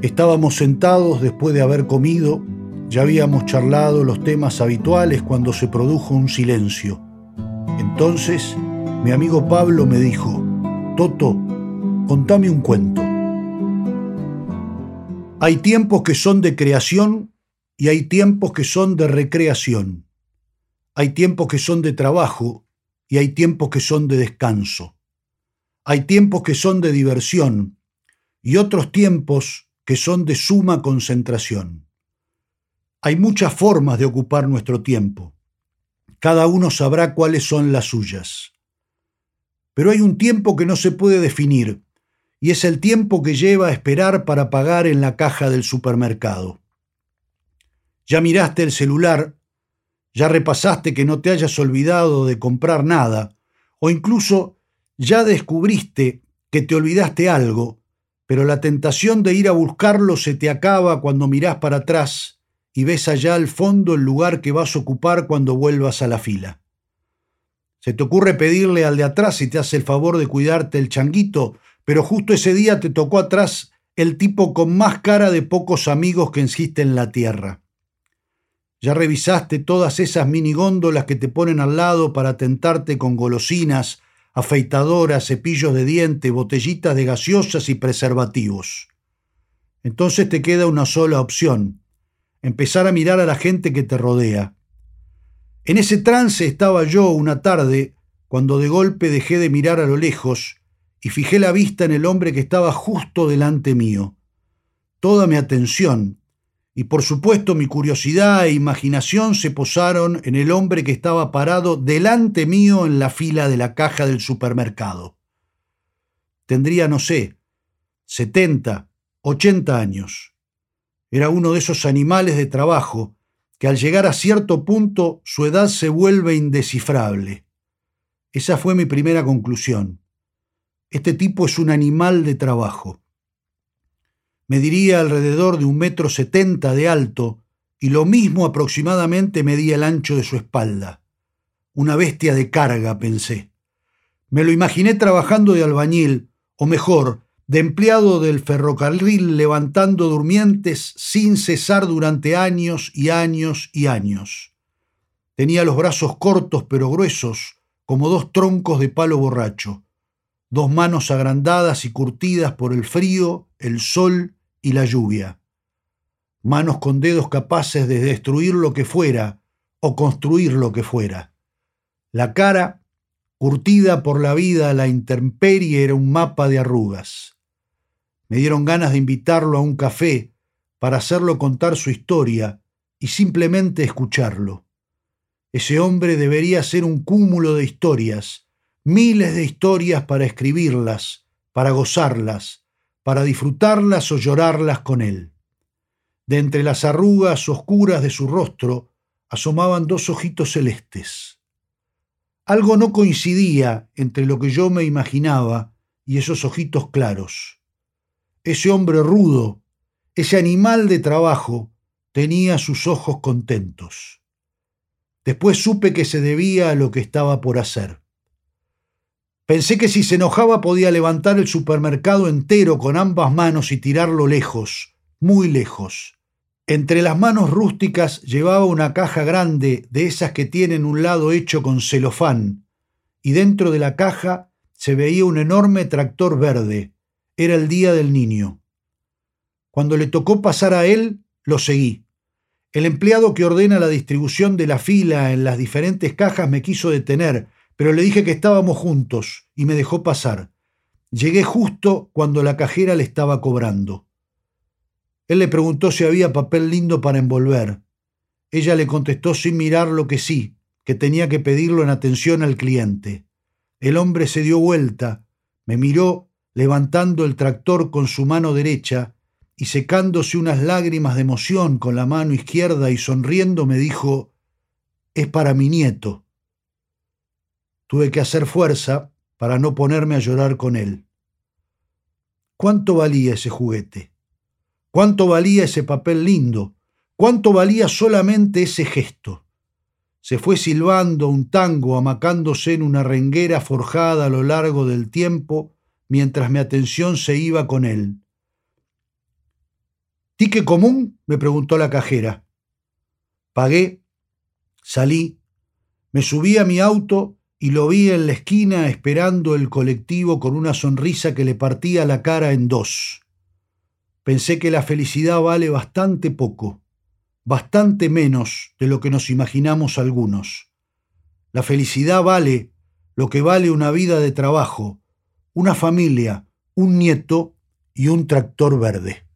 Estábamos sentados después de haber comido, ya habíamos charlado los temas habituales cuando se produjo un silencio. Entonces, mi amigo Pablo me dijo, Toto, contame un cuento. Hay tiempos que son de creación y hay tiempos que son de recreación. Hay tiempos que son de trabajo y hay tiempos que son de descanso. Hay tiempos que son de diversión y otros tiempos que son de suma concentración. Hay muchas formas de ocupar nuestro tiempo. Cada uno sabrá cuáles son las suyas. Pero hay un tiempo que no se puede definir, y es el tiempo que lleva a esperar para pagar en la caja del supermercado. Ya miraste el celular, ya repasaste que no te hayas olvidado de comprar nada, o incluso ya descubriste que te olvidaste algo, pero la tentación de ir a buscarlo se te acaba cuando mirás para atrás y ves allá al fondo el lugar que vas a ocupar cuando vuelvas a la fila. Se te ocurre pedirle al de atrás si te hace el favor de cuidarte el changuito, pero justo ese día te tocó atrás el tipo con más cara de pocos amigos que existe en la tierra. Ya revisaste todas esas minigóndolas que te ponen al lado para tentarte con golosinas, afeitadoras, cepillos de diente, botellitas de gaseosas y preservativos. Entonces te queda una sola opción, empezar a mirar a la gente que te rodea. En ese trance estaba yo una tarde, cuando de golpe dejé de mirar a lo lejos y fijé la vista en el hombre que estaba justo delante mío. Toda mi atención, y por supuesto mi curiosidad e imaginación se posaron en el hombre que estaba parado delante mío en la fila de la caja del supermercado. Tendría, no sé, setenta, ochenta años. Era uno de esos animales de trabajo que al llegar a cierto punto su edad se vuelve indescifrable. Esa fue mi primera conclusión. Este tipo es un animal de trabajo mediría alrededor de un metro setenta de alto y lo mismo aproximadamente medía el ancho de su espalda. Una bestia de carga, pensé. Me lo imaginé trabajando de albañil, o mejor, de empleado del ferrocarril levantando durmientes sin cesar durante años y años y años. Tenía los brazos cortos pero gruesos, como dos troncos de palo borracho, dos manos agrandadas y curtidas por el frío, el sol y la lluvia. Manos con dedos capaces de destruir lo que fuera o construir lo que fuera. La cara, curtida por la vida a la intemperie, era un mapa de arrugas. Me dieron ganas de invitarlo a un café para hacerlo contar su historia y simplemente escucharlo. Ese hombre debería ser un cúmulo de historias, miles de historias para escribirlas, para gozarlas, para disfrutarlas o llorarlas con él. De entre las arrugas oscuras de su rostro asomaban dos ojitos celestes. Algo no coincidía entre lo que yo me imaginaba y esos ojitos claros. Ese hombre rudo, ese animal de trabajo, tenía sus ojos contentos. Después supe que se debía a lo que estaba por hacer. Pensé que si se enojaba podía levantar el supermercado entero con ambas manos y tirarlo lejos, muy lejos. Entre las manos rústicas llevaba una caja grande de esas que tienen un lado hecho con celofán, y dentro de la caja se veía un enorme tractor verde. Era el día del niño. Cuando le tocó pasar a él, lo seguí. El empleado que ordena la distribución de la fila en las diferentes cajas me quiso detener, pero le dije que estábamos juntos y me dejó pasar. Llegué justo cuando la cajera le estaba cobrando. Él le preguntó si había papel lindo para envolver. Ella le contestó sin mirar lo que sí, que tenía que pedirlo en atención al cliente. El hombre se dio vuelta, me miró levantando el tractor con su mano derecha y secándose unas lágrimas de emoción con la mano izquierda y sonriendo me dijo, es para mi nieto. Tuve que hacer fuerza para no ponerme a llorar con él. ¿Cuánto valía ese juguete? ¿Cuánto valía ese papel lindo? ¿Cuánto valía solamente ese gesto? Se fue silbando un tango amacándose en una renguera forjada a lo largo del tiempo mientras mi atención se iba con él. ¿Tique común? me preguntó la cajera. Pagué, salí, me subí a mi auto y lo vi en la esquina esperando el colectivo con una sonrisa que le partía la cara en dos. Pensé que la felicidad vale bastante poco, bastante menos de lo que nos imaginamos algunos. La felicidad vale lo que vale una vida de trabajo, una familia, un nieto y un tractor verde.